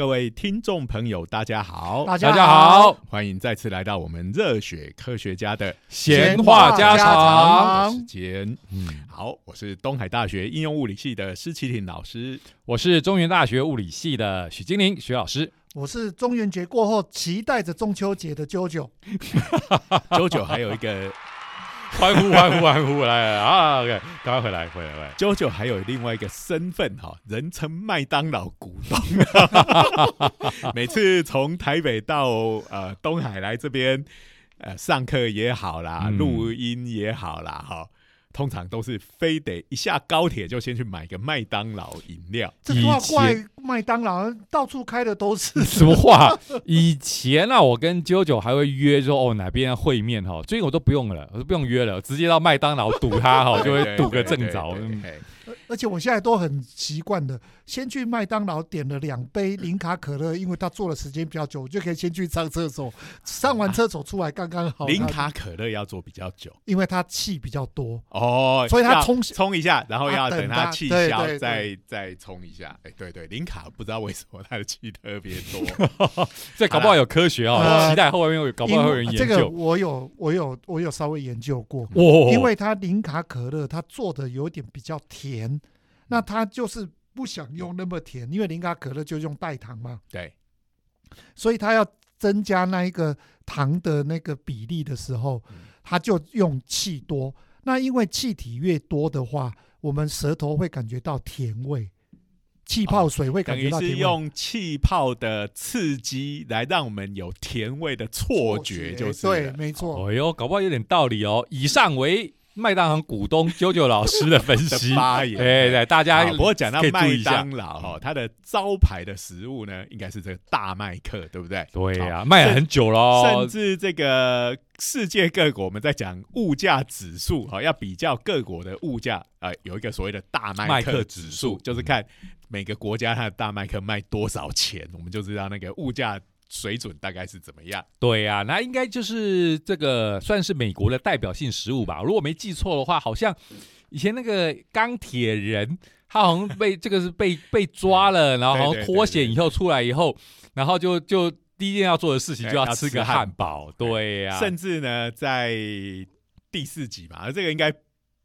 各位听众朋友，大家好，大大家好，欢迎再次来到我们热血科学家的闲话家常。时间。嗯，好，我是东海大学应用物理系的施启廷老师。我是中原大学物理系的许金玲许老师。我是中元节过后期待着中秋节的啾啾。啾啾还有一个欢呼欢呼欢呼！来来啊，OK，赶快回来回来回来。九九还有另外一个身份哈，人称麦当劳股东。每次从台北到呃东海来这边，呃上课也好啦，嗯录音也好啦，哈，通常都是非得一下高铁就先去买个麦当劳饮料。这话怪麦当劳，到处开的都是。什么话？以前啊，我跟啾啾还会约说哦哪边会面哈，最近我都不用了，我都不用约了，直接到麦当劳堵他哈，就会堵个正着。而且我现在都很习惯的，先去麦当劳点了两杯零卡可乐，因为他坐的时间比较久，我就可以先去上厕所，上完厕所出来刚刚好。零，卡可乐要做比较久因为它气比较多，哦，所以它冲冲一下，然后要啊等它等它气消，再再冲一下。哎，对对，零卡不知道为什么它的气特别多。这搞不好有科学哦，呃期待后面有搞不好会有人研究这个。我有我有我有稍微研究过，哇，因为它零卡可乐它做的有点比较甜，那它就是不想用那么甜，因为零卡可乐就用代糖嘛，对，所以它要增加那一个糖的那个比例的时候嗯，它就用气多。那因为气体越多的话，我们舌头会感觉到甜味，气泡水会感觉到甜味。用气泡的刺激来让我们有甜味的错觉，就是对，了没错。哎呦，搞不好有点道理哦。以上为麦当劳股东啾啾老师的分的析。发言。对，对，大家好不过讲到麦当劳哈，它的招牌的食物呢，应该是这个大麦克，对不对？对呀、好卖了很久喽甚。至这个世界各国，我们在讲物价指数哈，要比较各国的物价，呃，有一个所谓的大麦麦克克指数，就是看每个国家它的大麦克卖多少钱，我们就知道那个物价水准大概是怎么样。对呀、那应该就是这个算是美国的代表性食物吧。如果没记错的话，好像以前那个钢铁人，他好像被这个是被 被抓了，然后好像脱险以后出来以后，然后就就第一件要做的事情就要吃吃个汉汉堡。对呀、甚至呢，在第四集嘛，而这个应该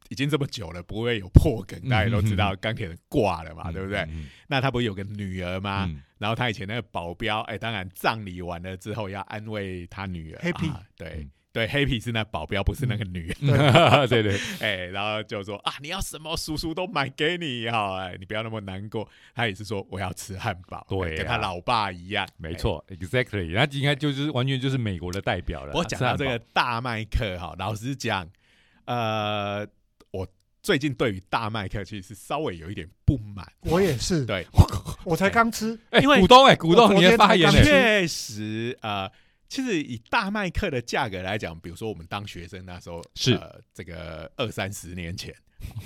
已经这么久了，不会有破梗，嗯大家都知道嗯钢铁人挂了嘛，对不对？嗯那他不是有个女儿吗？嗯。然后他以前那个保镖，哎，当然葬礼完了之后要安慰他女儿 Happy 啊对嗯。对，Happy 是那保镖，不是那个女对 对，哎，然后就说啊，你要什么，叔叔都买给你哈，哎，你不要那么难过。他也是说我要吃汉堡，对跟他老爸一样，没错，exactly，那应该就是完全就是美国的代表了。我讲到这个大麦克哈，老实讲，呃，我最近对于大麦克其实是稍微有一点不满。我也是，对，我才刚吃，堡，哎，因为股东哎，股东你的发言呢？确实，呃，其实以大麦克的价格来讲，比如说我们当学生那时候，是。呃，这个二三十年前，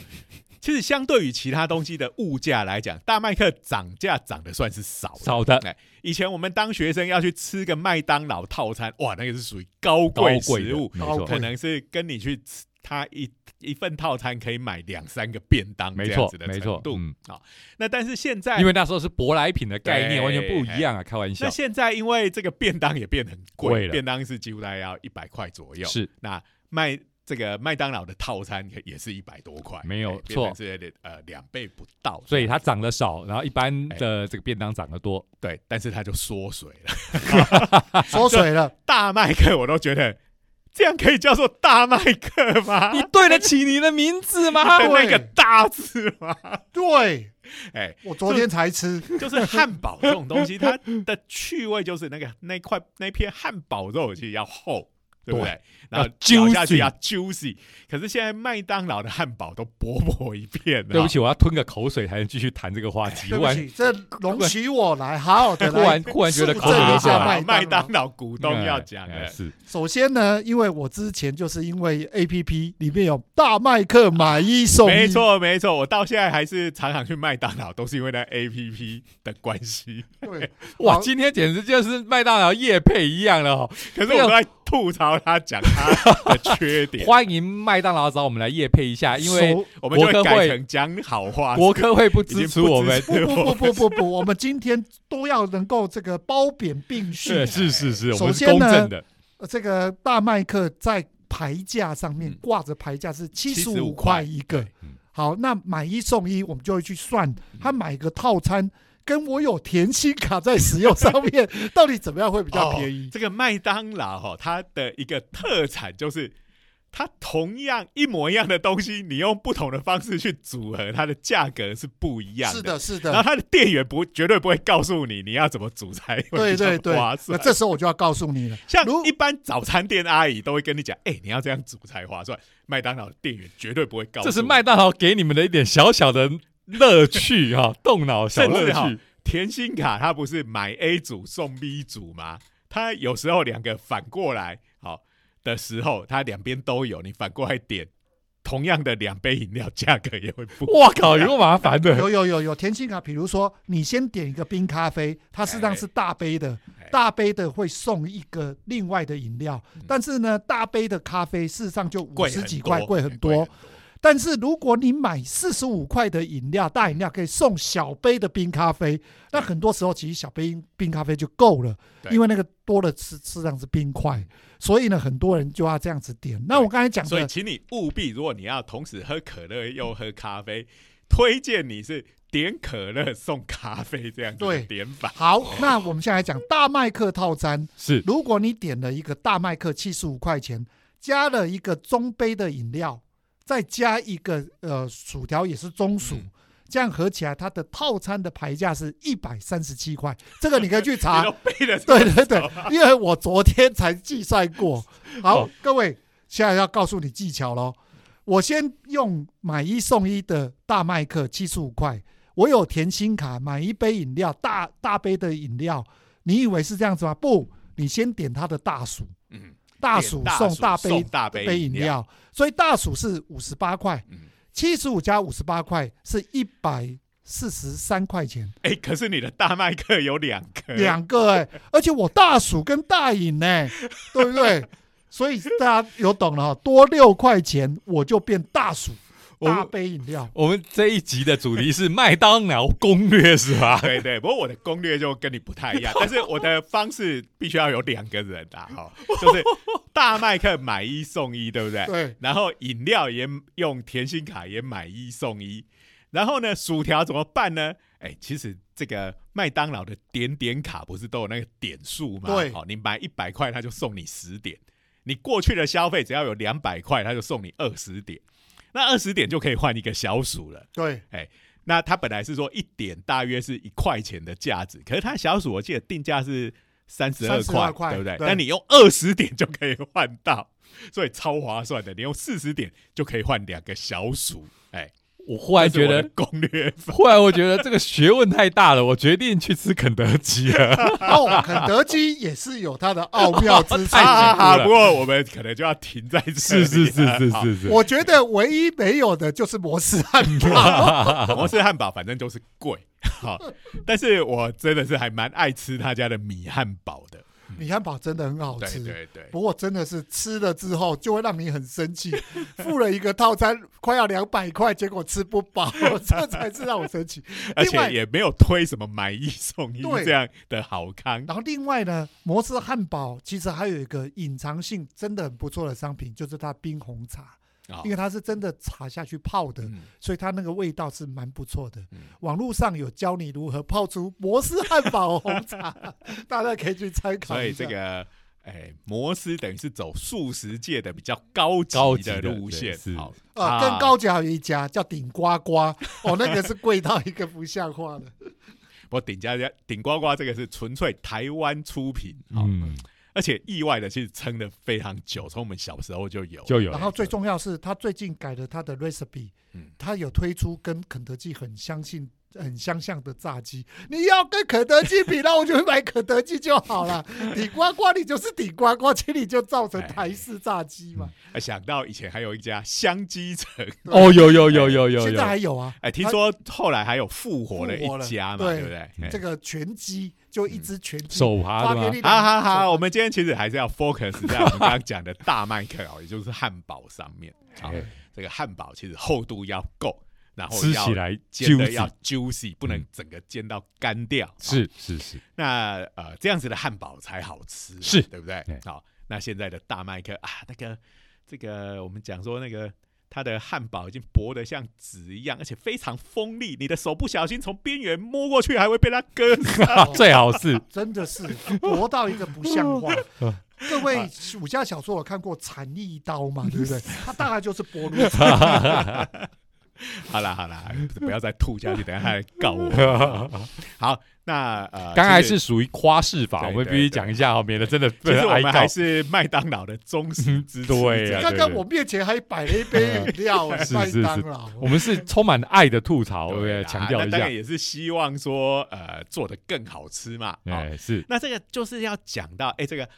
其实相对于其他东西的物价来讲，大麦克涨价涨得算是少的。少的。哎，以前我们当学生要去吃个麦当劳套餐，哇，那个是属于高贵食物，高贵可能是跟你去吃它一一份套餐可以买两三个便当没错这样子的没错程度。嗯那但是现在因为那时候是舶来品的概念，完全不一样啊！开玩笑那，现在因为这个便当也变很贵，了便当是几乎大概要一百块左右。是那卖这个麦当劳的套餐也是一百多块，没有错是呃两倍不到。所以它涨得少，然后一般的这个便当涨得多。对，但是它就缩水了。缩水了。大麦克我都觉得这样可以叫做大麦克吗？你对得起你的名字吗？的那个大字吗？对，哎，我昨天才吃，就是汉堡这种东西，它的趣味就是那个那块那片汉堡肉其实要厚，对不对？然后要咬下去 juicy 要 juicy，可是现在麦当劳的汉堡都薄薄一片。对不起，我要吞个口水才能继续谈这个话题。对不起，这容许我来好好的忽然来忽然觉得述口水下麦麦当劳。股东要讲的，哎是首先呢，因为我之前就是因为 A P P 里面有大麦克买一送一，没，错没错，我到现在还是常常去麦当劳，都是因为那 A P P 的关系。对，哇，今天简直就是麦当劳夜配一样了哦。可是我都在吐槽他，讲他的缺点，欢迎麦当劳找我们来夜配一下，因为我们就会改成讲好话。国科会不支持我们。不不不不不不，我们今天都要能够这个褒贬并是蓄。是是是，我首们是先呢公正的。呃这个大麦克在牌价上面嗯挂着牌价是七十五块一个。好，那买一送一，我们就会去算，他买个套餐，跟我有甜心卡在使用上面，到底怎么样会比较便宜？这个麦当劳哈，它的一个特产就是，它同样一模一样的东西，你用不同的方式去组合，它的价格是不一样的是的，是然后，它的店员不绝对不会告诉你你要怎么煮才会比较对对对。那。这时候我就要告诉你了，像如一般早餐店阿姨都会跟你讲，哎、你要这样煮才划算。麦当劳的店员绝对不会告诉你，这是麦当劳给你们的一点小小的乐趣哈，动脑小乐趣。甜心卡，它不是买 A 组送 B 组吗？它有时候两个反过来好的时候，它两边都有，你反过来点同样的两杯饮料，价格也会不一样。哇靠，有够麻烦的。有有有有甜心卡，比如说你先点一个冰咖啡，它实际上是大杯的哎，大杯的会送一个另外的饮料，嗯但是呢，大杯的咖啡事实上就五贵十几块，多贵很多。但是如果你买四十五块的饮料，大饮料可以送小杯的冰咖啡，那很多时候其实小杯冰咖啡就够了，因为那个多的是实际上是冰块，所以呢，很多人就要这样子点。那我刚才讲所以，的，请你务必，如果你要同时喝可乐又喝咖啡，推荐你是点可乐送咖啡这样子点法。好，那我们现在来讲大麦克套餐。是如果你点了一个大麦克七十五块钱，加了一个中杯的饮料，再加一个呃薯条也是中薯，嗯。这样合起来它的套餐的牌价是一百三十七块。这个你可以去查。对对对，因为我昨天才计算过。好哦，各位，现在要告诉你技巧喽。我先用买一送一的大麦克七十五块，我有甜心卡，买一杯饮料，大大杯的饮料，你以为是这样子吗？不，你先点它的大薯，嗯，大薯送大杯送大杯杯饮，料，所以大薯是五十八块，嗯，七十五加五十八块是一百四十三块钱，哎、可是你的大麦克有两个，两个哎、而且我大薯跟大饮呢、对不对？所以大家有懂了哈，多六块钱我就变大薯我大杯饮料。我们这一集的主题是麦当劳攻略是吧？对对，不过我的攻略就跟你不太一样，但是我的方式必须要有两个人啊哈，就是大麦克买一送一，对不对？对，然后饮料也用甜心卡也买一送一，然后呢，薯条怎么办呢？哎，其实这个麦当劳的点点卡不是都有那个点数吗？对好、你买一百块，他就送你十点；你过去的消费只要有两百块，他就送你二十点。那二十点就可以换一个小鼠了。对，那它本来是说一点大约是一块钱的价值，可是它小鼠我记得定价是三十二32块，对不对？对但你用二十点就可以换到，所以超划算的。你用四十点就可以换两个小鼠，哎，我忽然觉得攻略。忽然我觉得这个学问太大了，我决定去吃肯德基了。哦，肯德基也是有它的奥妙之处。不过我们可能就要停在这里是是是是是是，我觉得唯一没有的就是摩斯汉堡。摩斯汉堡反正就是贵，好，但是我真的是还蛮爱吃他家的米汉堡的。米汉堡真的很好吃，对对，不过真的是吃了之后就会让你很生气，付了一个套餐快要两百块，结果吃不饱，这才是让我生气。而且也没有推什么买一送一对这样的好康。然后另外呢，摩斯汉堡其实还有一个隐藏性真的很不错的商品，就是它冰红茶，啊。因为它是真的茶下去泡的，嗯。所以它那个味道是蛮不错的。嗯。网络上有教你如何泡出摩斯汉堡红茶，大家可以去参考所以。这个哎，摩斯等于是走素食界的比较高级的路线，是。好。啊，更高级还有一家叫顶呱呱，哦，那个是贵到一个不像话的。我顶家家顶呱呱这个是纯粹台湾出品，好，嗯，而且意外的其实撑的非常久，从我们小时候就有，就有。然后最重要是，他最近改了他的 recipe，嗯。他有推出跟肯德基很相信很相像的炸鸡。你要跟肯德基比，那我就买肯德基就好了。底呱呱，你就是底呱呱，其实你就造成台式炸鸡嘛。哎想到以前还有一家香鸡城，哦，有有有有有 现在还有，啊。哎，听说后来还有复活了一家嘛，对对不对？哎这个拳鸡就一只拳击手扒的好好好，我们今天其实还是要 focus 在我们刚刚讲的大麦克哦，也就是汉堡上面。好哎，这个汉堡其实厚度要够，然后吃起来煎的要 juicy，不能嗯整个煎到干掉。是是是，那呃这样子的汉堡才好吃，是对不对对？好，那现在的大麦克啊，那个这个我们讲说那个。它的汉堡已经薄得像纸一样，而且非常锋利，你的手不小心从边缘摸过去，还会被它割伤。最好是真的是薄到一个不像话嗯。各位武侠小说有看过《残翼刀》嘛？对不对？它大概就是薄如纸。好啦好啦，不要再吐下去，等下他来告我。好，那呃，刚才是属于夸饰法，我们必须讲一下哦，免得真的其实我们还。是麦当劳的忠实支持者。对啊刚刚我面前还摆了一杯饮料，哎麦当劳。我们是充满爱的吐槽，对强调一下也是希望说呃做的更好吃嘛。好哎，是那这个就是要讲到，哎，这个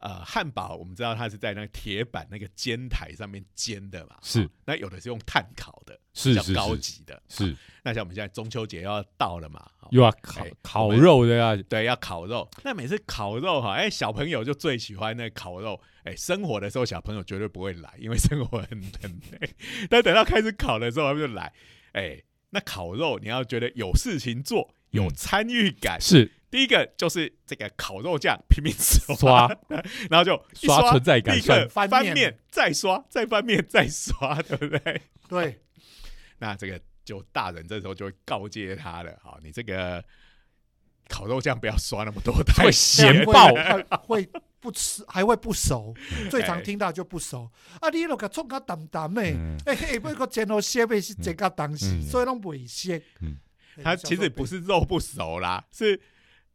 呃汉堡，我们知道它是在那个铁板那个煎台上面煎的嘛。是好那有的是用炭烤的，是是比较高级的。是，那像我们现在中秋节要到了嘛，好又要烤哎烤肉的呀，对，要烤肉。那每次烤肉哈，哎，小朋友就最喜欢那个烤肉。哎，生火的时候小朋友绝对不会来，因为生活很很累。但等到开始烤的时候，他们就来。哎，那烤肉你要觉得有事情做，有嗯参与感。是。第一个就是这个烤肉酱拼命刷，刷。然后就一刷存在感立刻翻面翻面，再刷，再翻面，再刷，对不对？对，那这个就大人这时候就会告诫他了，好，你这个烤肉酱不要刷那么多，太会咸。咸爆。会会不吃，还会不熟。最常哎听到就不熟。啊！你那个冲个淡淡的，嗯。哎嘿，不过煎到鲜的是这个东西，嗯。所以拢未鲜嗯。哎它其实不，是肉不熟啦，是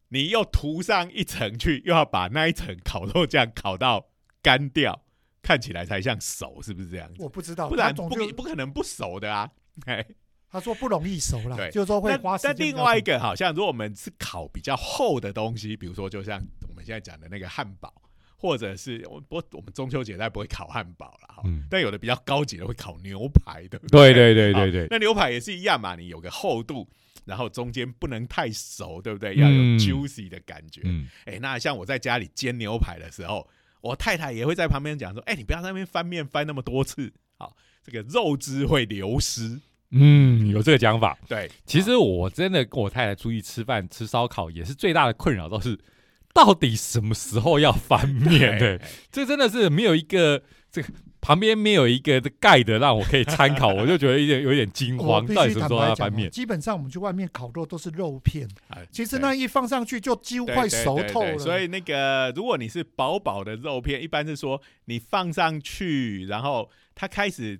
你又涂上一层去，又要把那一层烤肉酱烤到干掉，看起来才像熟，是不是这样子？我不知道，不然不不可能不熟的啊。哎，他说不容易熟啦，对就是说会那花时间比较长另外一个，好像如果我们是烤比较厚的东西，比如说就像我们现在讲的那个汉堡，或者是我不我们中秋节大家不会烤汉堡了哈，嗯但有的比较高级的会烤牛排，对不对对对对对，那牛排也是一样嘛，你有个厚度，然后中间不能太熟，对不对？要有嗯 juicy 的感觉。嗯，哎、那像我在家里煎牛排的时候，我太太也会在旁边讲说：“哎、你不要在那边翻面翻那么多次，好，这个肉汁会流失。嗯，有这个讲法。”对，其实我真的跟我太太出去吃饭吃烧烤，也是最大的困扰都是，到底什么时候要翻面？对，哎这真的是没有一个这个旁边没有一个盖的让我可以参考，我就觉得有点有点惊慌，我必须到底什么时候坦白讲哦，要翻面？基本上我们去外面烤肉都是肉片，啊其实那一放上去就几乎快熟透了。对所以那个，如果你是薄薄的肉片，一般是说你放上去，然后它开始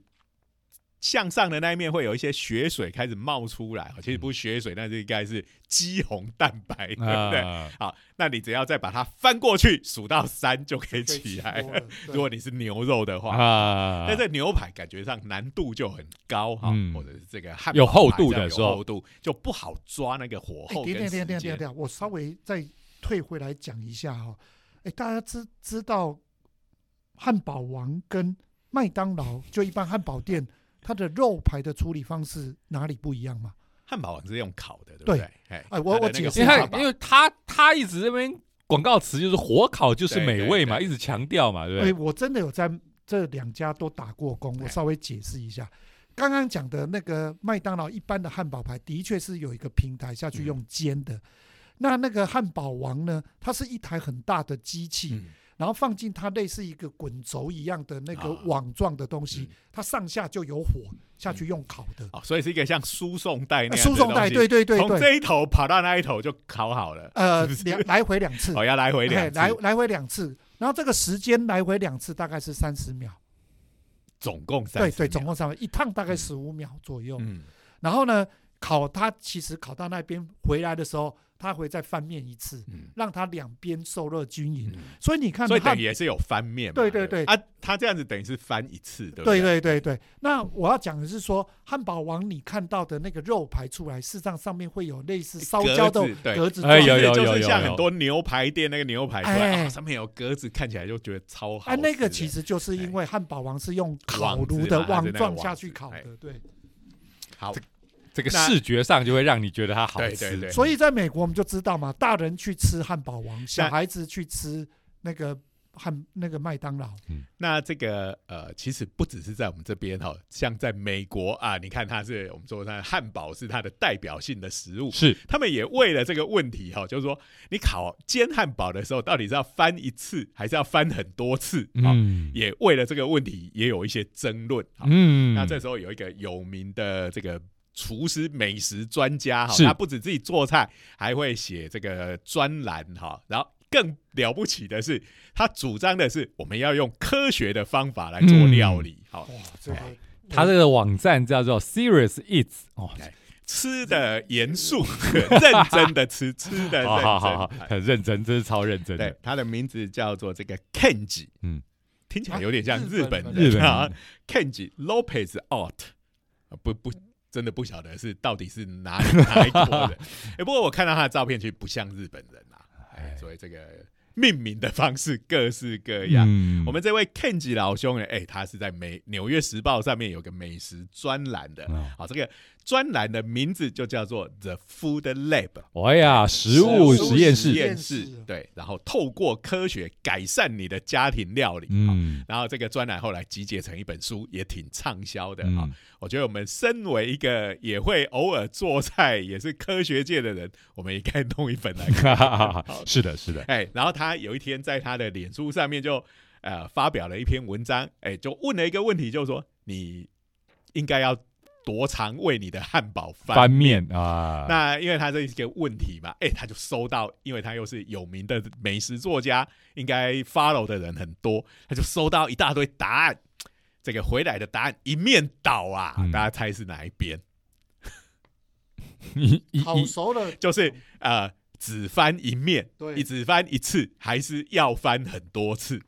向上的那一面会有一些血水开始冒出来，其实不是血水，那是应该是肌红蛋白，对不对？啊，好，那你只要再把它翻过去，数到三就可以起来。如果你是牛肉的话，啊但这牛排感觉上难度就很高哈，嗯或者是这个汉有厚度的时候厚度就不好抓那个火哎，候等等等等。等，我稍微再退回来讲一下哈。哎，大家知知道汉堡王跟麦当劳就一般汉堡店，它的肉排的处理方式哪里不一样吗？汉堡王是用烤的，对不对对？哎哎我我解释因为汉堡他因为他他一直这边广告词就是火烤就是美味嘛，一直强调嘛，对不哎，对？我真的有在这两家都打过工，我哎稍微解释一下。刚刚讲的那个麦当劳一般的汉堡排，的确是有一个平台下去嗯用煎的。那那个汉堡王呢，它是一台很大的机器，嗯然后放进它类似一个滚轴一样的那个啊。网状的东西，嗯。它上下就有火下去用烤的。哦，所以是一个像输送带那样的输送带，对对对对，从这一头跑到那一头就烤好了，呃是，是？两来回两次，哦，要来回两来来回两次，然后这个时间来回两次大概是三十秒，总共三对对，总共三一趟大概十五秒左右。嗯。然后呢，烤它其实烤到那边回来的时候，它会再翻面一次，嗯。让它两边受热均匀。嗯。所以你看所以等于也是有翻面嘛。对对对啊，他这样子等于是翻一次，对不对？对对对对，那我要讲的是说，汉堡王你看到的那个肉排出来，事实上上面会有类似烧焦的格子对。格子哎有有有就是像有很多牛排店那个牛排出来，哎。哦上面有格子，看起来就觉得超好啊。那个其实就是因为汉堡王是用烤炉的网状下去烤哎。的，对。好，这个视觉上就会让你觉得它好对吃。对对所以在美国我们就知道嘛，大人去吃汉堡王，小孩子去吃那个汉那个麦当劳。那这个呃，其实不只是在我们这边哈，像在美国啊，你看它是我们说它汉堡是它的代表性的食物，是他们也为了这个问题哈，就是说你烤煎汉堡的时候，到底是要翻一次还是要翻很多次？啊、嗯也为了这个问题也有一些争论。啊嗯，那这时候有一个有名的这个厨师美食专家哈，他不止自己做菜，还会写这个专栏哈。然后更了不起的是，他主张的是我们要用科学的方法来做料理。好，哇，这个哎。它这个网站叫做 Serious Eats 哦，吃的严肃，认真的吃，吃的认好好好好很认真，真是超认真对的。，他的名字叫做这个 Kenji，嗯，听起来有点像啊日本人啊，Kenji Lopez Art，啊不不，真的不晓得是到底是哪里哪一国的。哎，不过我看到他的照片，其实不像日本人啊，哎，所以这个命名的方式各式各样。嗯。我们这位 Kenji 老兄呢，哎，他是在美《纽约时报》上面有个美食专栏的，嗯好，这个专栏的名字就叫做 The Food Lab。哎呀，食物实验室，实验室。室，对，然后透过科学改善你的家庭料理，嗯，嗯然后这个专栏后来集结成一本书，也挺畅销的。啊、嗯，我觉得我们身为一个也会偶尔做菜，也是科学界的人，我们也该弄一本来看。好。是的，是的，哎，然后他有一天在他的脸书上面就呃发表了一篇文章，哎，就问了一个问题，就是说你应该要多常为你的汉堡翻翻面啊，那因为他这一个问题嘛，哎、他就收到，因为他又是有名的美食作家，应该 follow 的人很多，他就收到一大堆答案。这个回来的答案一面倒啊，嗯大家猜是哪一边？一一烤一熟了，就是呃，只翻一面，对你只翻一次，还是要翻很多次？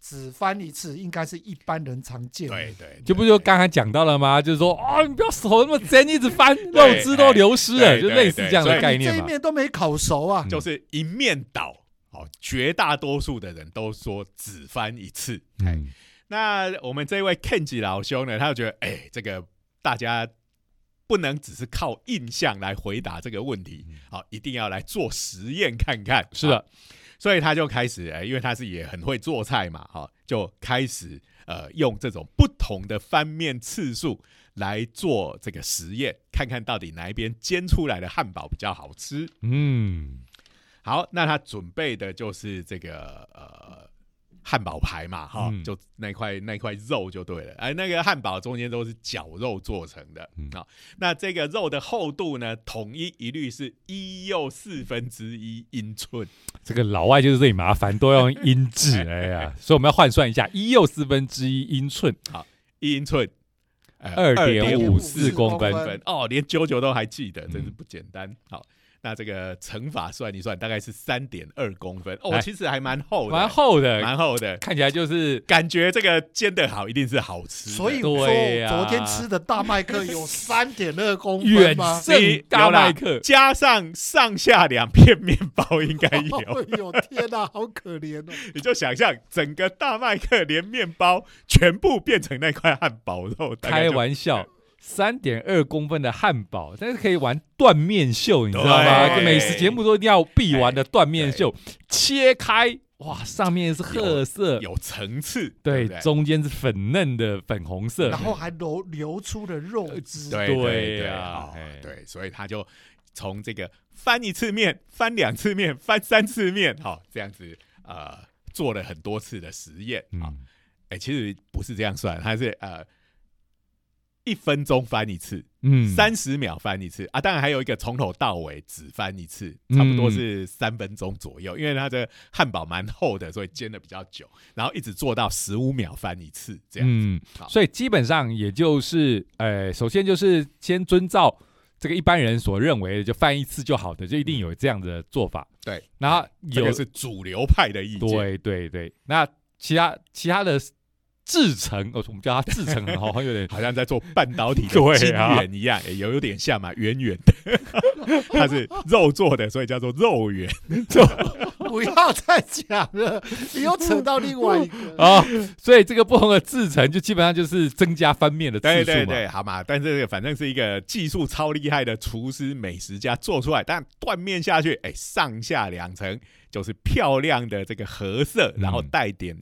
只翻一次，应该是一般人常见的。对对，就不就刚才讲到了吗？就是说，哦，你不要手那么尖，一直翻，肉汁都流失了，就类似这样的概念嘛。这一面都没烤熟啊，就是一面倒。好，绝大多数的人都说只翻一次。哎、嗯那我们这位 Kenji 老兄呢，他就觉得，哎、这个大家不能只是靠印象来回答这个问题，好，一定要来做实验看看。是的好，所以他就开始，哎、因为他是也很会做菜嘛，哈，就开始呃用这种不同的翻面次数来做这个实验，看看到底哪一边煎出来的汉堡比较好吃。嗯，好，那他准备的就是这个呃汉堡排嘛，哈、嗯就那块那块肉就对了。哎，那个汉堡中间都是绞肉做成的啊、那这个肉的厚度呢，统一一律是一又四分之一英寸。这个老外就是最麻烦，都要用英制，哎呀，所以我们要换算一下，一又四分之一英寸，一英寸，二点五四公分分哦，连九九都还记得，真是嗯不简单。好，那这个乘法算一算，大概是三点二公分哦，哎其实还蛮厚的，蛮厚的，蛮厚的，看起来就是感觉这个煎的好，一定是好吃。所以说对呀昨天吃的大麦克有三点二公远分吗？胜大麦克。加上上下两片面包应该有，哎呦天哪，好可怜哦！你就想象整个大麦克连面包全部变成那块汉堡肉，开玩笑，三点二公分的汉堡，但是可以玩断面秀，你知道吗？对。就美食节目都一定要必玩的断面秀，切开，哇，上面是褐色，有层次，对中间是粉嫩的粉红色。然，后还流流出了肉汁，对对所以他就从这个翻一次面、翻两次面、翻三次面，好、这样子呃做了很多次的实验啊。嗯，哎、其实不是这样算，它是呃一分钟翻一次，嗯三十秒翻一次啊。当然还有一个从头到尾只翻一次，差不多是三分钟左右，因为它的汉堡蛮厚的，所以煎的比较久，然后一直做到十五秒翻一次这样。嗯好，所以基本上也就是，呃，首先就是先遵照这个一般人所认为的就翻一次就好的，就一定有这样的做法。对，然后有这个是主流派的意见。对对对，那其他其他的制成，哦，我们叫它制成，好 像有点好像在做半导体晶啊圆一样，也有有点像嘛，圆圆的，它是肉做的，所以叫做肉圆。不要再讲了，你又扯到另外一个。啊，所以这个不同的制成就基本上就是增加翻面的次数嘛。对对对，好嘛，但是这个反正是一个技术超厉害的厨师美食家做出来，但断面下去，哎，上下两层就是漂亮的这个褐色，嗯然后带点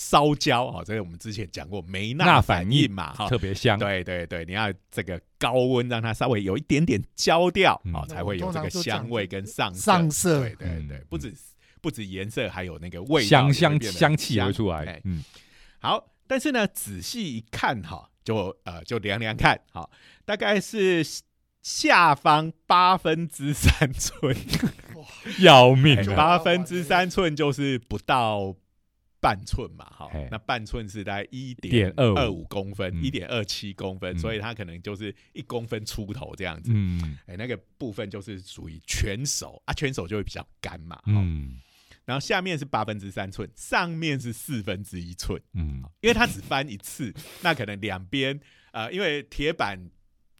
烧焦啊，这个我们之前讲过梅钠纳反应嘛，哈。特别香。对对对，你要这个高温让它稍微有一点点焦掉嗯啊，才会有这个香味跟上色上色对对对嗯，不止不止颜色，还有那个味道香香香气也会出来哎。嗯，好，但是呢，仔细一看哈，就呃就量量看，好，大概是下方八分之三寸，要命八分之三寸就是不到半寸嘛，哈哎，那半寸是大概一点二二五公分，嗯。一点二七公分，嗯。所以它可能就是一公分出头这样子。嗯。哎，那个部分就是属于全手啊，全手就会比较干嘛，嗯，嗯。然后下面是八分之三寸，上面是四分之一寸，嗯，因为它只翻一次，那可能两边呃，因为铁板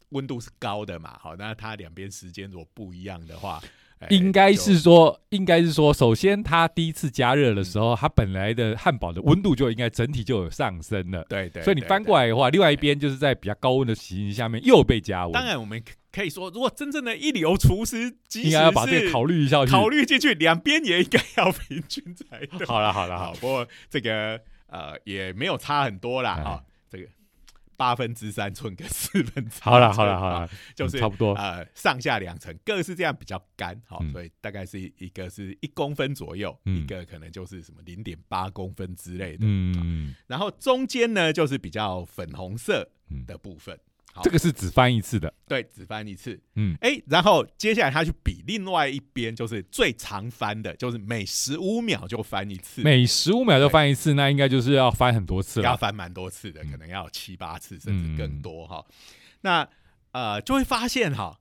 温度是高的嘛，好，那它两边时间如果不一样的话，哎应该是说，应该是说，首先它第一次加热的时候，它本来的汉堡的温度就应该整体就有上升了。对对，所以你翻过来的话，另外一边就是在比较高温的情形下面又被加温。当然，我们可可以说，如果真正的一流厨师，应该要把这个考虑一下去。考虑进去，两边也应该要平均才对。好了好了好，不过这个呃也没有差很多啦哎啊，这个八分之三寸跟四分之好了好了好了，就是差不多。呃上下两层各是这样比较干，好、嗯。所以大概是一个是一公分左右，嗯。一个可能就是什么零点八公分之类的，嗯，然后中间呢就是比较粉红色嗯。的部分，好这个是只翻一次的。对，只翻一次，嗯。哎，然后接下来他去比另外一边，就是最常翻的，就是每十五秒就翻一次，每十五秒就翻一次，那应该就是要翻很多次了。要翻蛮多次的，嗯。可能要七八次甚至更多哈、那呃，就会发现哈，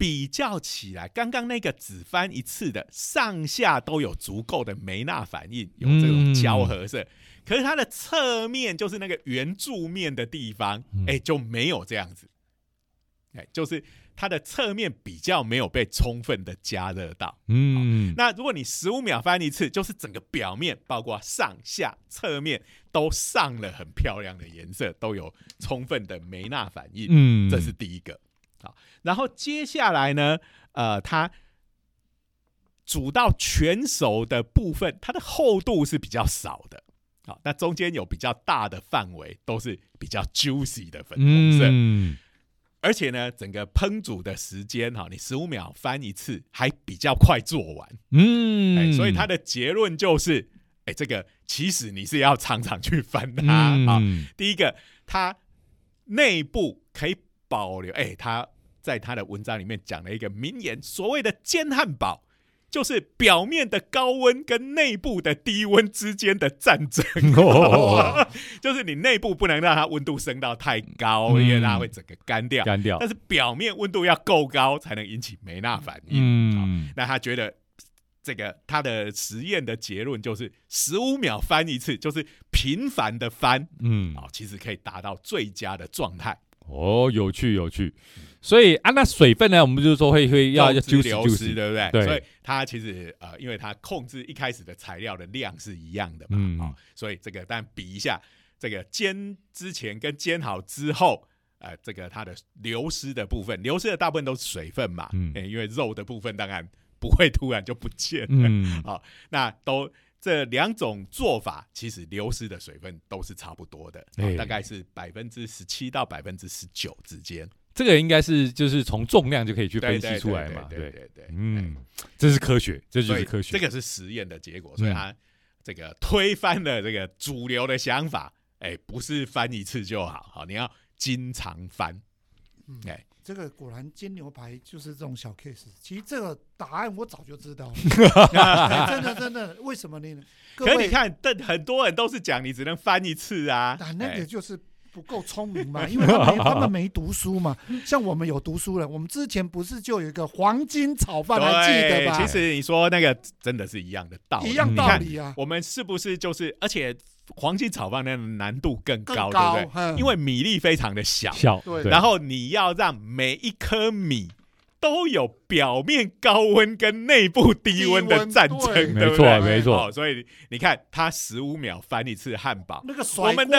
比较起来，刚刚那个只翻一次的，上下都有足够的梅纳反应，有这种焦褐色。可是它的侧面，就是那个圆柱面的地方，嗯哎、就没有这样子。哎，就是它的侧面比较没有被充分的加热到。嗯，那如果你十五秒翻一次，就是整个表面，包括上下侧面都上了很漂亮的颜色，都有充分的梅纳反应。嗯，这是第一个。好，然后接下来呢，呃，它煮到全熟的部分，它的厚度是比较少的。好，那中间有比较大的范围都是比较 juicy 的粉红色，嗯而且呢，整个烹煮的时间哈，你十五秒翻一次还比较快做完。嗯，哎、所以它的结论就是，哎、这个其实你是要常常去翻它啊、嗯第一个，它内部可以保留，哎、他在他的文章里面讲了一个名言，所谓的煎汉堡。就是表面的高温跟内部的低温之间的战争，哦 就是你内部不能让它温度升到太高，嗯因为它会整个干掉。干掉但。是表面温度要够高，才能引起梅纳反应。好嗯那他觉得这个他的实验的结论就是十五秒翻一次，就是频繁的翻嗯，啊、其实可以达到最佳的状态。哦，有趣有趣。所以啊，那水分呢？我们就是说会会要要控制 juicy 流失对不对？对所以它其实呃，因为它控制一开始的材料的量是一样的嘛，嗯啊、所以这个但比一下这个煎之前跟煎好之后。呃，这个它的流失的部分，流失的大部分都是水分嘛，嗯诶因为肉的部分当然不会突然就不见了，嗯好，那都这两种做法，其实流失的水分都是差不多的，大概是百分之十七到百分之十九之间，这个应该是就是从重量就可以去分析出来嘛，对对对对，嗯，这是科学，这就是科学，这个是实验的结果，所以嗯他这个推翻了这个主流的想法，哎，不是翻一次就好，好，你要经常翻，嗯。哎，这个果然煎牛排就是这种小 case。其实这个答案我早就知道了，哎真的真的，为什么呢？各位，可你看，但很多人都是讲你只能翻一次啊，啊，那哎个就是不够聪明嘛，因为他没他们没读书嘛。像我们有读书了，我们之前不是就有一个黄金炒饭，还记得吧？其实你说那个真的是一样的道理，一样道理啊。我们是不是就是，而且黄金炒饭那个难度更高，更高对不对？嗯。因为米粒非常的小，小对。然后你要让每一颗米都有表面高温跟内部低温的战争，没错？没错。哦，所以你看，他十五秒翻一次汉堡，那个我们的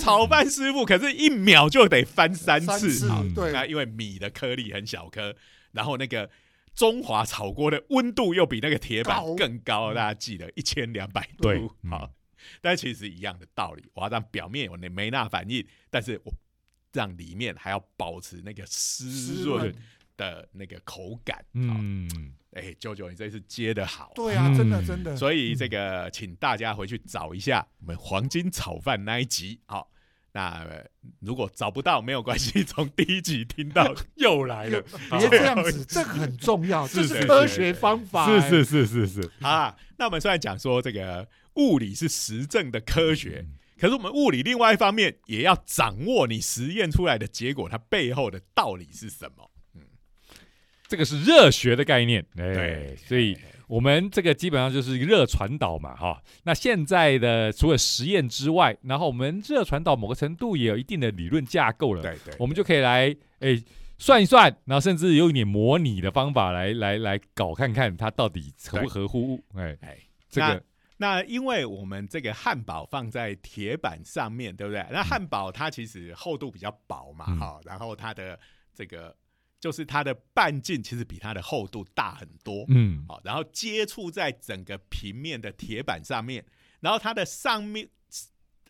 炒饭师傅可是一秒就得翻三三次。对。那因为米的颗粒很小颗，然后那个中华炒锅的温度又比那个铁板更高，大家记得一千两百度。对嗯。好，但其实一样的道理，我要让表面有那梅纳反应，但是我让里面还要保持那个湿润的那个口感。嗯，哎，舅舅，你这次接的好。对啊，嗯真的真的。所以这个，请大家回去找一下我们黄金炒饭那一集。好，那呃如果找不到没有关系，从第一集听到又来了。别这样子，这个很重要，这是是科学方法。哎是是是是是，啊，那我们虽然讲说这个物理是实证的科学，嗯可是我们物理另外一方面也要掌握你实验出来的结果，它背后的道理是什么。嗯这个是热学的概念，哎对，所以我们这个基本上就是热传导嘛，哈。那现在的除了实验之外，然后我们热传导某个程度也有一定的理论架构了，对对，我们就可以来诶算一算，然后甚至用一点模拟的方法来来来搞看看它到底合不合乎，哎，哎，这个那因为我们这个汉堡放在铁板上面，对不对？那汉堡它其实厚度比较薄嘛，嗯、然后它的这个就是它的半径其实比它的厚度大很多，嗯。好、然后接触在整个平面的铁板上面，然后它的上面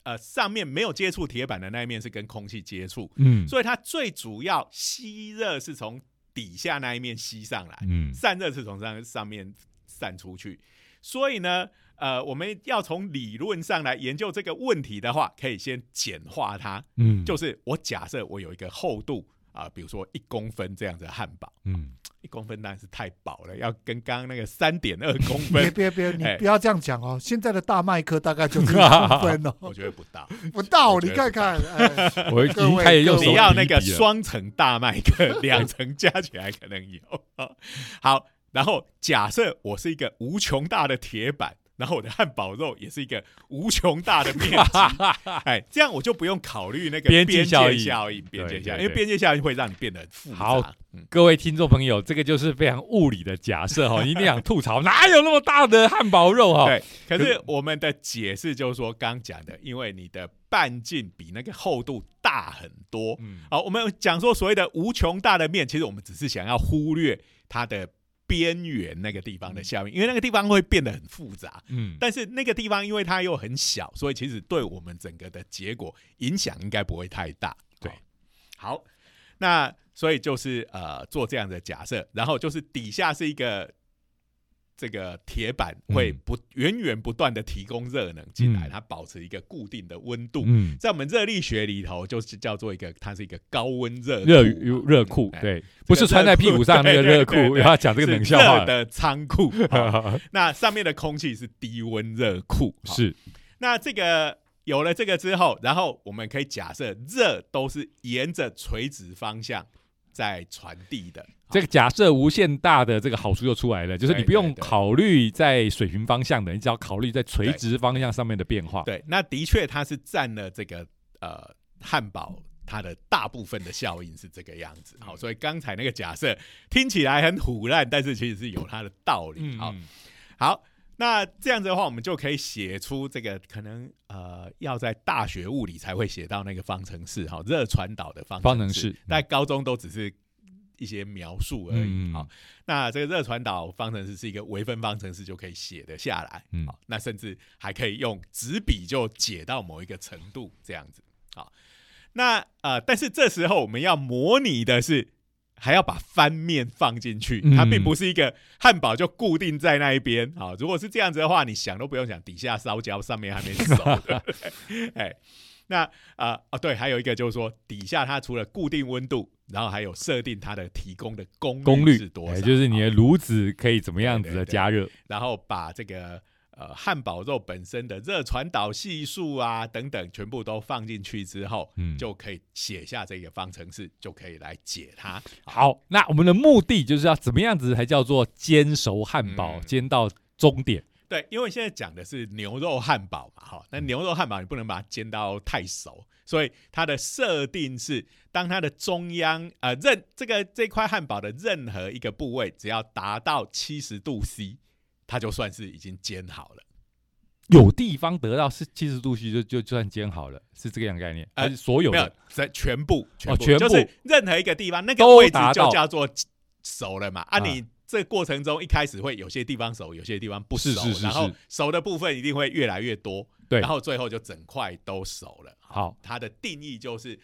呃上面没有接触铁板的那一面是跟空气接触，嗯。所以它最主要吸热是从底下那一面吸上来，嗯。散热是从上上面散出去。所以呢，呃，我们要从理论上来研究这个问题的话，可以先简化它。嗯。就是我假设我有一个厚度啊、比如说一公分这样子的汉堡，嗯 一公分当然是太薄了，要跟刚刚那个三点二公分，别别别，你哎不要这样讲哦。现在的大麦克大概就是 一公分哦我哦，觉得不到。不到，我觉得你看看，哎，我已经各位开始用你要那个双层大麦克，两层加起来可能有。好，然后假设我是一个无穷大的铁板，然后我的汉堡肉也是一个无穷大的面积，哎，这样我就不用考虑那个边界效应，边界效应，因为边界效应会让你变得很复杂。好嗯，各位听众朋友，这个就是非常物理的假设哈，你一定想吐槽，哪有那么大的汉堡肉哈？对。可是我们的解释就是说，刚刚讲的，因为你的半径比那个厚度大很多，嗯好，我们讲说所谓的无穷大的面，其实我们只是想要忽略它的边缘那个地方的效应，因为那个地方会变得很复杂。嗯，但是那个地方因为它又很小，所以其实对我们整个的结果影响应该不会太大。对好，好，那所以就是呃做这样的假设，然后就是底下是一个。这个铁板会嗯。不源源不断的提供热能进来，嗯。它保持一个固定的温度。嗯，在我们热力学里头，就是叫做一个，它是一个高温热热库热裤，哎对，不是穿在屁股上那个热裤，对对对。要讲这个冷笑话，的仓库。好。那上面的空气是低温热库。好。是，那这个有了这个之后，然后我们可以假设热都是沿着垂直方向在传递的。这个假设无限大的这个好处就出来了，就是你不用考虑在水平方向的，你只要考虑在垂直方向上面的变化。对，那的确它是占了这个呃汉堡。它的大部分的效应是这个样子，好，所以刚才那个假设听起来很胡乱，但是其实是有它的道理。嗯，好，嗯好，那这样子的话，我们就可以写出这个可能呃要在大学物理才会写到那个方程式，哈，热传导的方方程式在高中都只是一些描述而已。嗯好，那这个热传导方程式是一个微分方程式就可以写得下来。嗯好，那甚至还可以用纸笔就解到某一个程度这样子。好，那呃，但是这时候我们要模拟的是。还要把翻面放进去，嗯它并不是一个汉堡就固定在那一边。好，如果是这样子的话，你想都不用想，底下烧焦，上面还没熟，对不对？哎，那啊哦对，还有一个就是说，底下它除了固定温度，然后还有设定它的提供的功功率率是多少，哎就是你的好炉子可以怎么样子对对对的加热？然后把这个呃汉堡肉本身的热传导系数啊等等，全部都放进去之后，嗯就可以写下这个方程式，就可以来解它。好，那我们的目的就是要怎么样子才叫做煎熟汉堡，嗯煎到终点。对，因为现在讲的是牛肉汉堡嘛，哈，那牛肉汉堡你不能把它煎到太熟，所以它的设定是，当它的中央呃任这个这块汉堡的任何一个部位只要达到七十度 C，它就算是已经煎好了。有地方得到是七十度 C 就就就算煎好了，是这个样概念，呃所有的？，在全部全部、就是任何一个地方那个位置就叫做熟了嘛。啊，啊你这个过程中一开始会有些地方熟，有些地方不熟，是是是然后熟的部分一定会越来越多，对然后最后就整块都熟了。好，它的定义就是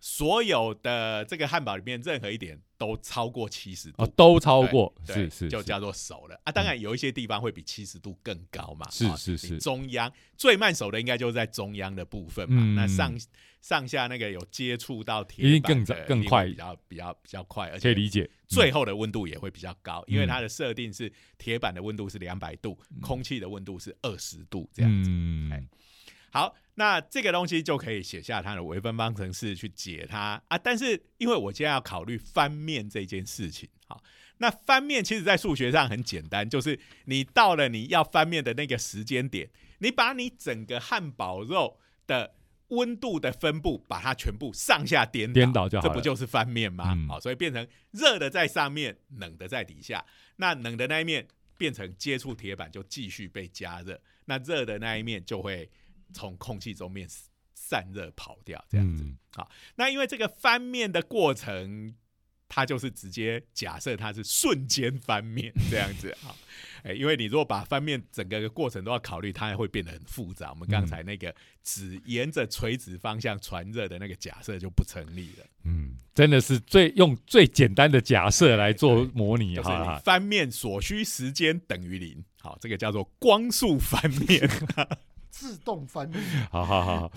所有的这个汉堡里面任何一点都超过七十度。哦，都超过，对是是，就叫做熟了啊！当然有一些地方会比七十度更高嘛，是是是中央最慢熟的应该就是在中央的部分嘛。嗯那上上下那个有接触到铁板一定会早更快比较比较比较快，而且可以理解。最后的温度也会比较高，因为嗯它的设定是铁板的温度是两百度，空气的温度是二十度这样子。嗯哎好，那这个东西就可以写下它的微分方程式去解它啊。但是因为我今天要考虑翻面这件事情，好，那翻面其实在数学上很简单，就是你到了你要翻面的那个时间点，你把你整个汉堡肉的温度的分布，把它全部上下颠倒，颠倒就好了这不就是翻面吗？嗯好，所以变成热的在上面，冷的在底下。那冷的那一面变成接触铁板，就继续被加热，那热的那一面就会从空气中面散热跑掉，这样子。嗯那因为这个翻面的过程，它就是直接假设它是瞬间翻面这样子 啊。哎，因为你如果把翻面整个过程都要考虑，它会变得很复杂。我们刚才那个只沿着垂直方向传热的那个假设就不成立了。嗯，真的是最用最简单的假设来做模拟就是哈。翻面所需时间等于零，好，这个叫做光速翻面。自动翻面，好好好好，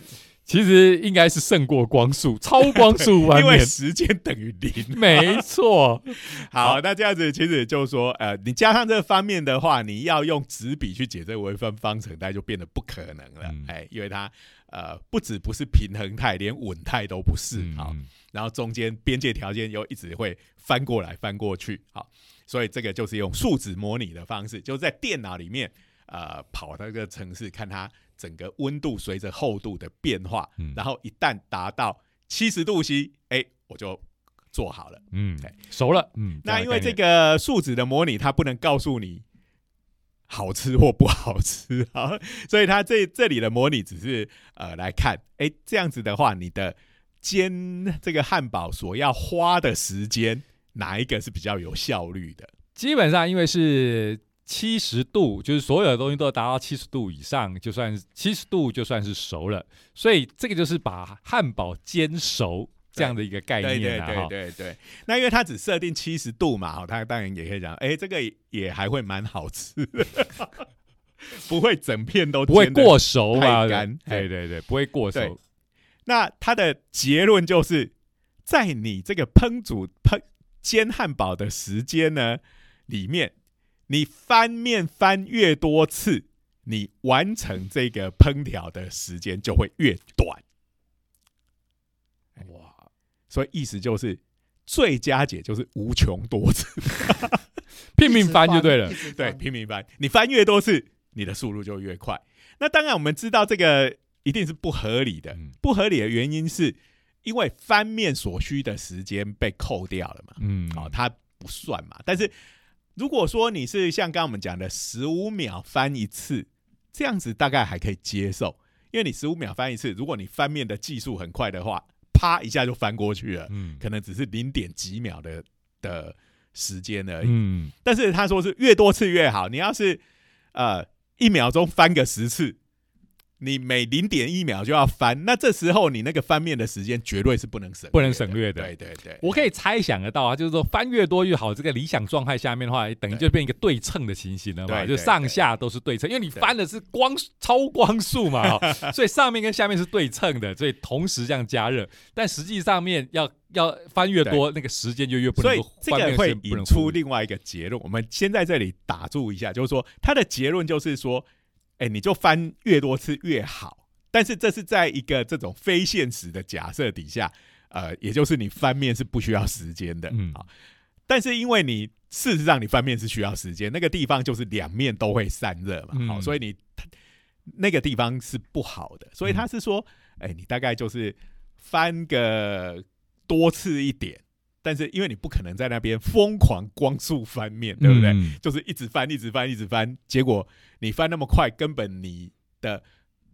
其实应该是胜过光速，超光速翻因为面，时间等于零。没错。好，那这样子其实就是说，呃，你加上这个方面的话，你要用纸笔去解这个微分方程，那就变得不可能了。嗯哎，因为它呃不止不是平衡态，连稳态都不是。好，嗯然后中间边界条件又一直会翻过来翻过去。好，所以这个就是用数值模拟的方式，就在电脑里面呃跑那个程式，看它整个温度随着厚度的变化，嗯然后一旦达到七十度 C，哎，我就做好了。嗯，熟了。嗯，那因为这个数值的模拟，它不能告诉你好吃或不好吃啊，所以它这这里的模拟只是呃来看，哎，这样子的话，你的煎这个汉堡所要花的时间，哪一个是比较有效率的？基本上因为是七十度，就是所有的东西都达到七十度以上，就算七十度就算是熟了。所以这个就是把汉堡煎熟这样的一个概对对念啊。哈对对对。那因为它只设定七十度嘛，好，它当然也可以讲，哎，这个也还会蛮好吃的，不会整片都不会过熟嘛干？对对对，不会过熟。那它的结论就是在你这个烹煮烹煎汉堡的时间呢里面，你翻面翻越多次，你完成这个烹调的时间就会越短。哇！所以意思就是最佳解就是无穷多次，拼命翻就对了对，拼命翻，你翻越多次，你的速度就越快。那当然，我们知道这个一定是不合理的。嗯不合理的原因是因为翻面所需的时间被扣掉了嘛，嗯，好、它不算嘛。但是如果说你是像刚刚我们讲的十五秒翻一次，这样子大概还可以接受，因为你十五秒翻一次，如果你翻面的技术很快的话，啪一下就翻过去了，嗯可能只是零点几秒的的时间而已。嗯，但是他说是越多次越好，你要是呃一秒钟翻个十次。你每零点一秒就要翻，那这时候你那个翻面的时间绝对是不能省，不能省略的对对对，我可以猜想得到啊，就是说翻越多越好。这个理想状态下面的话，等于就变一个对称的情形了嘛，就上下都是对称，因为你翻的是光超光速嘛、哦，所以上面跟下面是对称的，所以同时这样加热。但实际上面要要翻越多，那个时间就越不能所以够，这个会引出另外一个结论。我们先在这里打住一下，就是说他的结论就是说，哎，你就翻越多次越好。但是这是在一个这种非现实的假设底下，呃，也就是你翻面是不需要时间的，嗯啊。但是因为你事实上你翻面是需要时间，那个地方就是两面都会散热嘛，嗯好，所以你那个地方是不好的。所以他是说，哎，你大概就是翻个多次一点，但是因为你不可能在那边疯狂光速翻面，对不对？嗯就是一直翻，一直翻，一直翻，结果你翻那么快，根本你的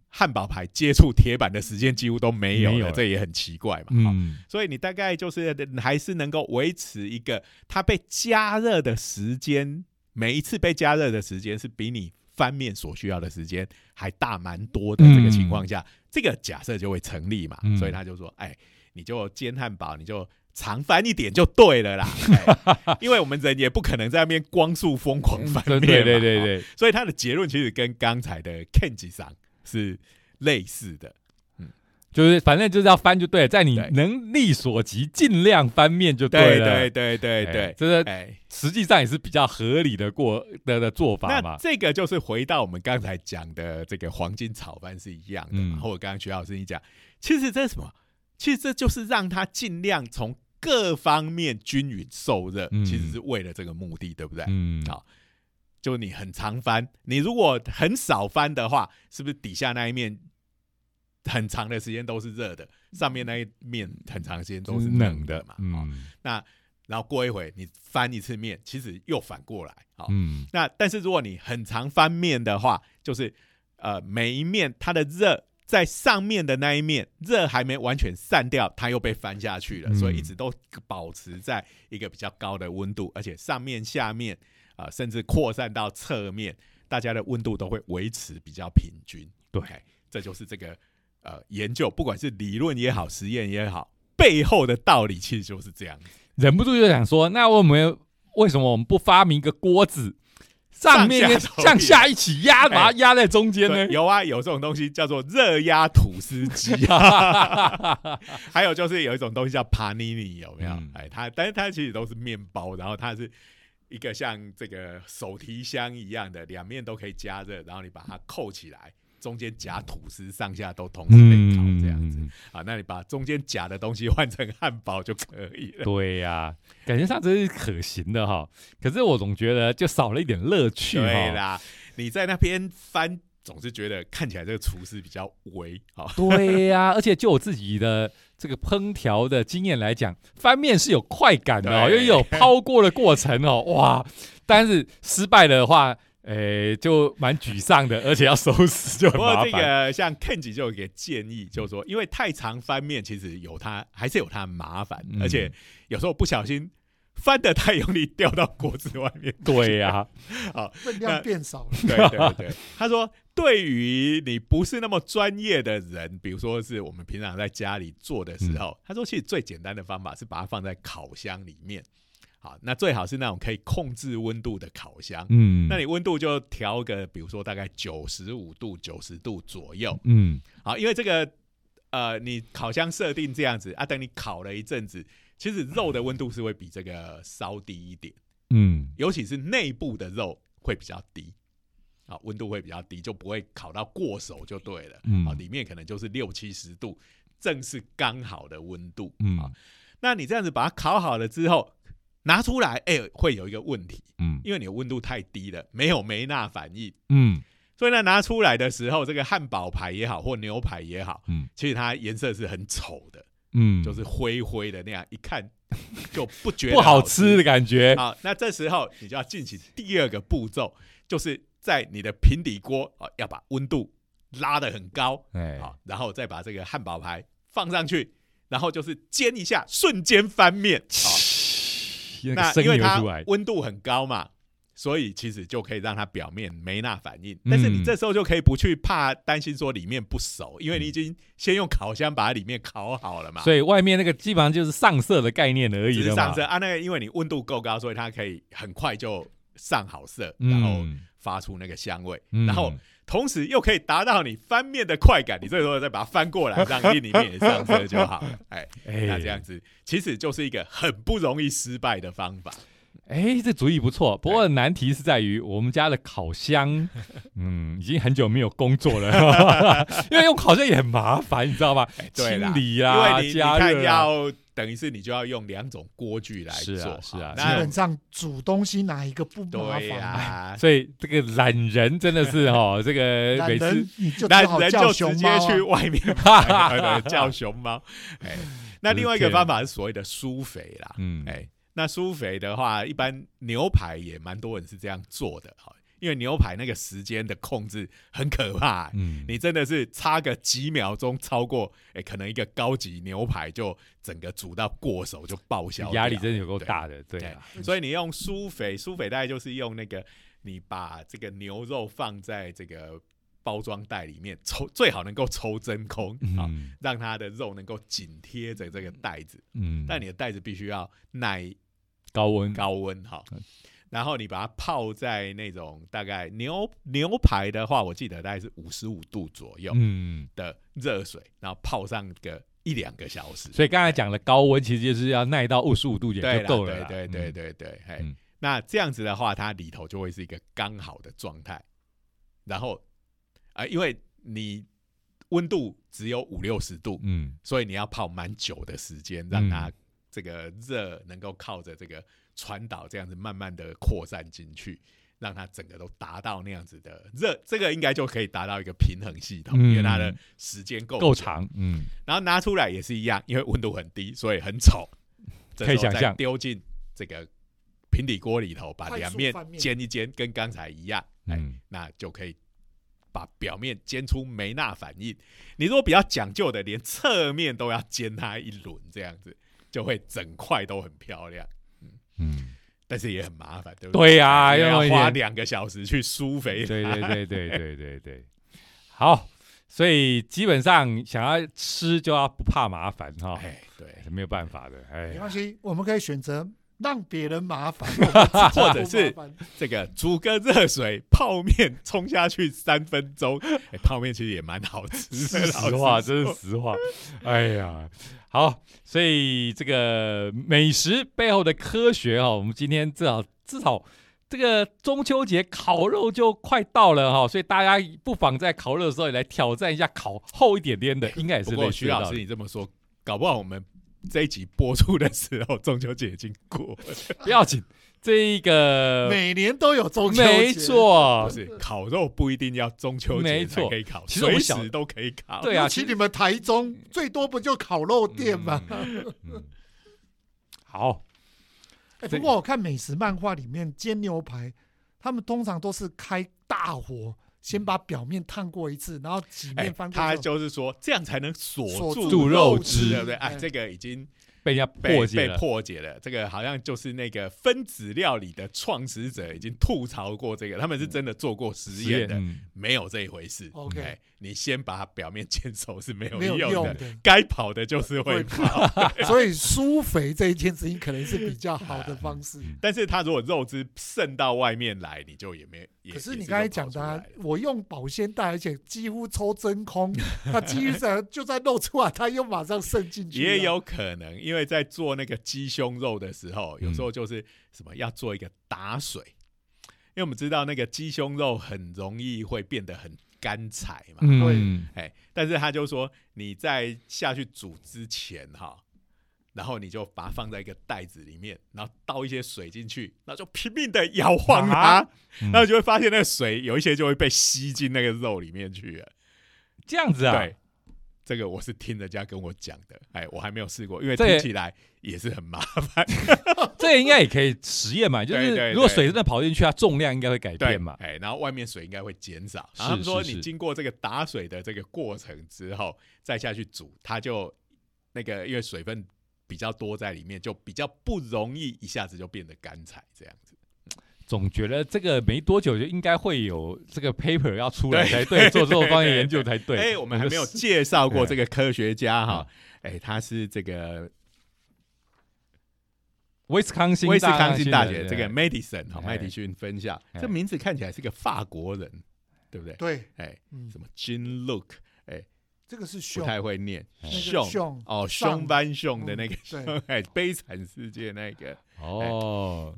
汉堡牌接触铁板的时间几乎都没有了，有了这也很奇怪嘛。所以你大概就是还是能够维持一个它被加热的时间，每一次被加热的时间是比你翻面所需要的时间还大蛮多的这个情况下，这个假设就会成立嘛。嗯所以他就说，哎，你就煎汉堡，你就。常翻一点就对了啦，哎 因为我们人也不可能在那边光速疯狂翻面嘛，对对对哦对，所以他的结论其实跟刚才的 Kenji 上是类似的。嗯就是反正就是要翻就对了，在你能力所及，尽量翻面就对了。对对对哎对，这个哎，实际上也是比较合理的过的的做法那嘛。这个就是回到我们刚才讲的这个黄金炒饭是一样的嘛，嗯或者刚刚徐老师你讲，其实这是什么？其实这就是让它尽量从各方面均匀受热，嗯。其实是为了这个目的，对不对？嗯，好就你很常翻，你如果很少翻的话，是不是底下那一面很长的时间都是热的，上面那一面很长的时间都是冷的嘛？哦。嗯。那然后过一会你翻一次面，其实又反过来，好、嗯。那但是如果你很常翻面的话，就是呃每一面它的热在上面的那一面热还没完全散掉，它又被翻下去了，嗯所以一直都保持在一个比较高的温度，而且上面下面啊、呃甚至扩散到侧面，大家的温度都会维持比较平均。对这就是这个呃研究，不管是理论也好，实验也好，背后的道理其实就是这样。忍不住就想说，那我们为什么我们不发明一个锅子，上面跟上下一起压，把它哎压在中间呢对？有啊，有这种东西叫做热压吐司机，还有就是有一种东西叫 panini，有没有？嗯哎，它但是它其实都是面包，然后它是一个像这个手提箱一样的，两面都可以加热，然后你把它扣起来，中间夹吐司，上下都同时被烤这样子、嗯，啊。那你把中间夹的东西换成汉堡就可以了。对呀、感觉上这是可行的哈。可是我总觉得就少了一点乐趣对。啦，你在那边翻，总是觉得看起来这个厨师比较微啊。对呀、而且就我自己的这个烹调的经验来讲，翻面是有快感的哦，因对为有抛过的过程哦，哇！但是失败的话，诶、就蛮沮丧的，而且要收拾就不过这很麻烦。个像 Kenji 就有一个建议，就是说，因为太常翻面，其实有它还是有它麻烦，嗯而且有时候不小心翻的太用力，掉到锅子外面。对呀、分量变少了。对对对，他说，对于你不是那么专业的人，比如说是我们平常在家里做的时候，他说，其实最简单的方法是把它放在烤箱里面。好，那最好是那种可以控制温度的烤箱。嗯，那你温度就调个，比如说大概九十五度、九十度左右。嗯好，因为这个呃，你烤箱设定这样子啊，等你烤了一阵子，其实肉的温度是会比这个稍低一点，嗯尤其是内部的肉会比较低。啊，温度会比较低，就不会烤到过熟就对了。嗯啊，里面可能就是六七十度，正是刚好的温度。嗯啊，那你这样子把它烤好了之后，拿出来，哎、会有一个问题，嗯。因为你的温度太低了，没有梅纳反应，嗯。所以呢，拿出来的时候，这个汉堡排也好，或牛排也好，嗯。其实它颜色是很丑的，嗯，就是灰灰的那样，一看 就不觉得不好吃吃的感觉。好，那这时候你就要进行第二个步骤，就是在你的平底锅啊，要把温度拉得很高，哎，好，然后再把这个汉堡排放上去，然后就是煎一下，瞬间翻面。好，那因为它温度很高嘛，所以其实就可以让它表面没那反应。嗯但是你这时候就可以不去怕担心说里面不熟，因为你已经先用烤箱把它里面烤好了嘛。所以外面那个基本上就是上色的概念而已是上。色啊，那个因为你温度够高，所以它可以很快就上好色，嗯然后发出那个香味，嗯然后同时又可以达到你翻面的快感。你这时候再把它翻过来，让另一面也上色就好了。哎，哎那这样子其实就是一个很不容易失败的方法。哎，这主意不错，不过难题是在于我们家的烤箱，嗯，已经很久没有工作了，因为用烤箱也很麻烦，你知道吗？清理因啊，为你你看加热等于是你就要用两种锅具来是啊做，是啊基本上煮东西哪一个不麻对烦啊？呀，所以这个懒人真的是哦，这个懒每次人你就只那人就直接去外面 叫熊猫。哎，那另外一个方法是所谓的疏肥啦。嗯，哎，那疏肥的话，一般牛排也蛮多人是这样做的哈，因为牛排那个时间的控制很可怕、哎嗯，你真的是差个几秒钟超过，哎，可能一个高级牛排就整个煮到过手就报销掉，压力真的有够对大的，对所以你用苏肥，苏肥大概就是用那个你把这个牛肉放在这个包装袋里面抽，最好能够抽真空啊、嗯让它的肉能够紧贴着这个袋子，嗯，但你的袋子必须要耐高温。高温哈嗯。然后你把它泡在那种大概牛牛排的话，我记得大概是五十五度左右嗯，的热水，然后泡上个一两个小时。所以刚才讲的高温其实就是要耐到五十五度也就够了对对对嗯，对对，那这样子的话，它里头就会是一个刚好的状态。然后啊、因为你温度只有五六十度，嗯所以你要泡蛮久的时间，让它嗯这个热能够靠着这个传导这样子慢慢的扩散进去，让它整个都达到那样子的热，这个应该就可以达到一个平衡系统，嗯因为它的时间够久。够长，嗯然后拿出来也是一样，因为温度很低，所以很丑。可以想象丢进这个平底锅里头，把两面煎一煎，跟刚才一样，哎，嗯那就可以把表面煎出梅纳反应。你如果比较讲究的，连侧面都要煎它一轮，这样子就会整块都很漂亮，嗯，但是也很麻烦，对不对？对呀要花两个小时去疏肥。对对对对对。对对，好，所以基本上想要吃就要不怕麻烦哈，哎，对，没有办法的，哎。没，关系，我们可以选择让别人麻烦，或者是这个煮个热水，泡面冲下去三分钟，哎，泡面其实也蛮好吃的。是 实话，老实说。这是实话。哎呀，好，所以这个美食背后的科学哈、我们今天至少至少这个中秋节烤肉就快到了哈、所以大家不妨在烤肉的时候也来挑战一下烤厚一点点的，应该也是不过徐老师。你这么说，搞不好我们这一集播出的时候，中秋节已经过了。不要紧，这个每年都有中秋节，没错。不，是烤肉不一定要中秋节没错。才可以烤，其实随时都可以烤。对啊尤其你们台中最多不就烤肉店吗？嗯嗯。好，不过我看美食漫画里面煎牛排，他们通常都是开大火，先把表面烫过一次，然后几哎面翻，过他就是说这样才能锁住肉汁，汁对不对？哎，哎。这个已经被人家被被破解了。破解了。这个好像就是那个分子料理的创始者已经吐槽过这个，他们是真的做过实实验的，嗯没有这一回事。OK 哎，你先把它表面煎熟是没有用的，用的。该跑的就是会会跑。所以疏肥这一件事情可能是比较好的方式。但是它如果肉汁渗到外面来，你就也没。也可是你刚才讲的、我用保鲜袋，而且几乎抽真空，它几乎上就算漏出来，它又马上渗进去。也有可能，因为在做那个鸡胸肉的时候，有嗯时候就是什么要做一个打水，因为我们知道那个鸡胸肉很容易会变得很干柴嘛，嗯，哎，但是他就说你在下去煮之前哈，然后你就把它放在一个袋子里面，然后倒一些水进去，然后就拼命的摇晃它，啊。嗯。然后就会发现那个水有一些就会被吸进那个肉里面去了。这样子啊，对，这个我是听人家跟我讲的，哎，我还没有试过，因为听起来也是很麻烦。这个应该也可以实验嘛，就是如果水真的跑进去，它重量应该会改变嘛。哎，然后外面水应该会减少。然后他们说，你经过这个打水的这个过程之后，再下去煮，它就那个因为水分比较多在里面，就比较不容易一下子就变得干柴这样子。总觉得这个没多久就应该会有这个 paper 要出来对才对，做这种方面研究才对。哎，我们还没有介绍过这个科学家哈嗯，哎，他是这个威斯康星威斯康星大的学这个 Madison 哈哎。麦迪逊分校，哎。这名字看起来是个法国人，对不对？对，哎，嗯。什，么 Jean Luc，这个是不熊，太会念，那个熊熊哦，上凶班凶的那个哎，悲惨世界那个，哦，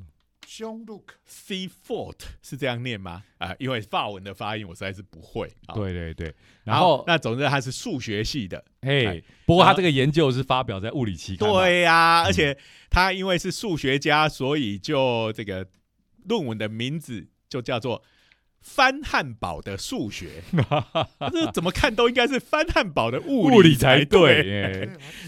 胸 look，C Fort 是这样念吗？啊、因为法文的发音我实在是不会。好，对对对，然好后那总之他是数学系的，嘿哎，不过他这个研究是发表在物理期刊嘛，对呀、嗯。而且他因为是数学家，所以就这个论文的名字就叫做。翻汉堡的数学，这怎么看都应该是翻汉堡的物物理才才对，哎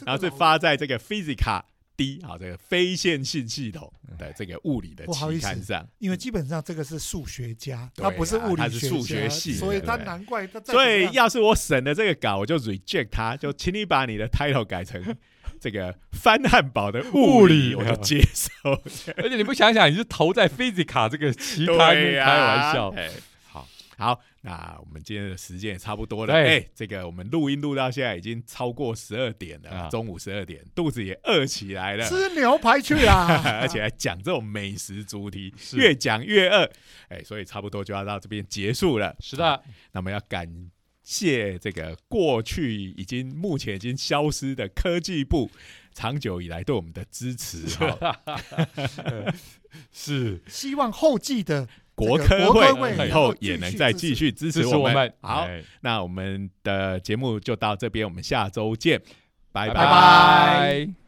然后是发在这个 Physica D 啊这个非线性系统的这个物理的期刊上，因为基本上这个是数学家，他不是物理学他是数学系所以他难怪他再所以要是我审了这个稿，我就 reject 他，就请你把你的 title 改成这个翻汉堡的物物理，我就接受。而且你不想想，你是投在 Physica 这个期刊，开玩笑。哎好，好，那我们今天的时间也差不多了。对。哎，这个我们录音录到现在已经超过十二点了，啊。中午十二点，肚子也饿起来了。吃牛排去啦，而且还讲这种美食主题，越讲越饿，哎，所以差不多就要到这边结束了。是的，那么要感谢这个过去已经目前已经消失的科技部长久以来对我们的支持哈，是。希望后继的国科会以后也能再继续支支持我们。好，哎那我们的节目就到这边，我们下周见，拜拜拜拜。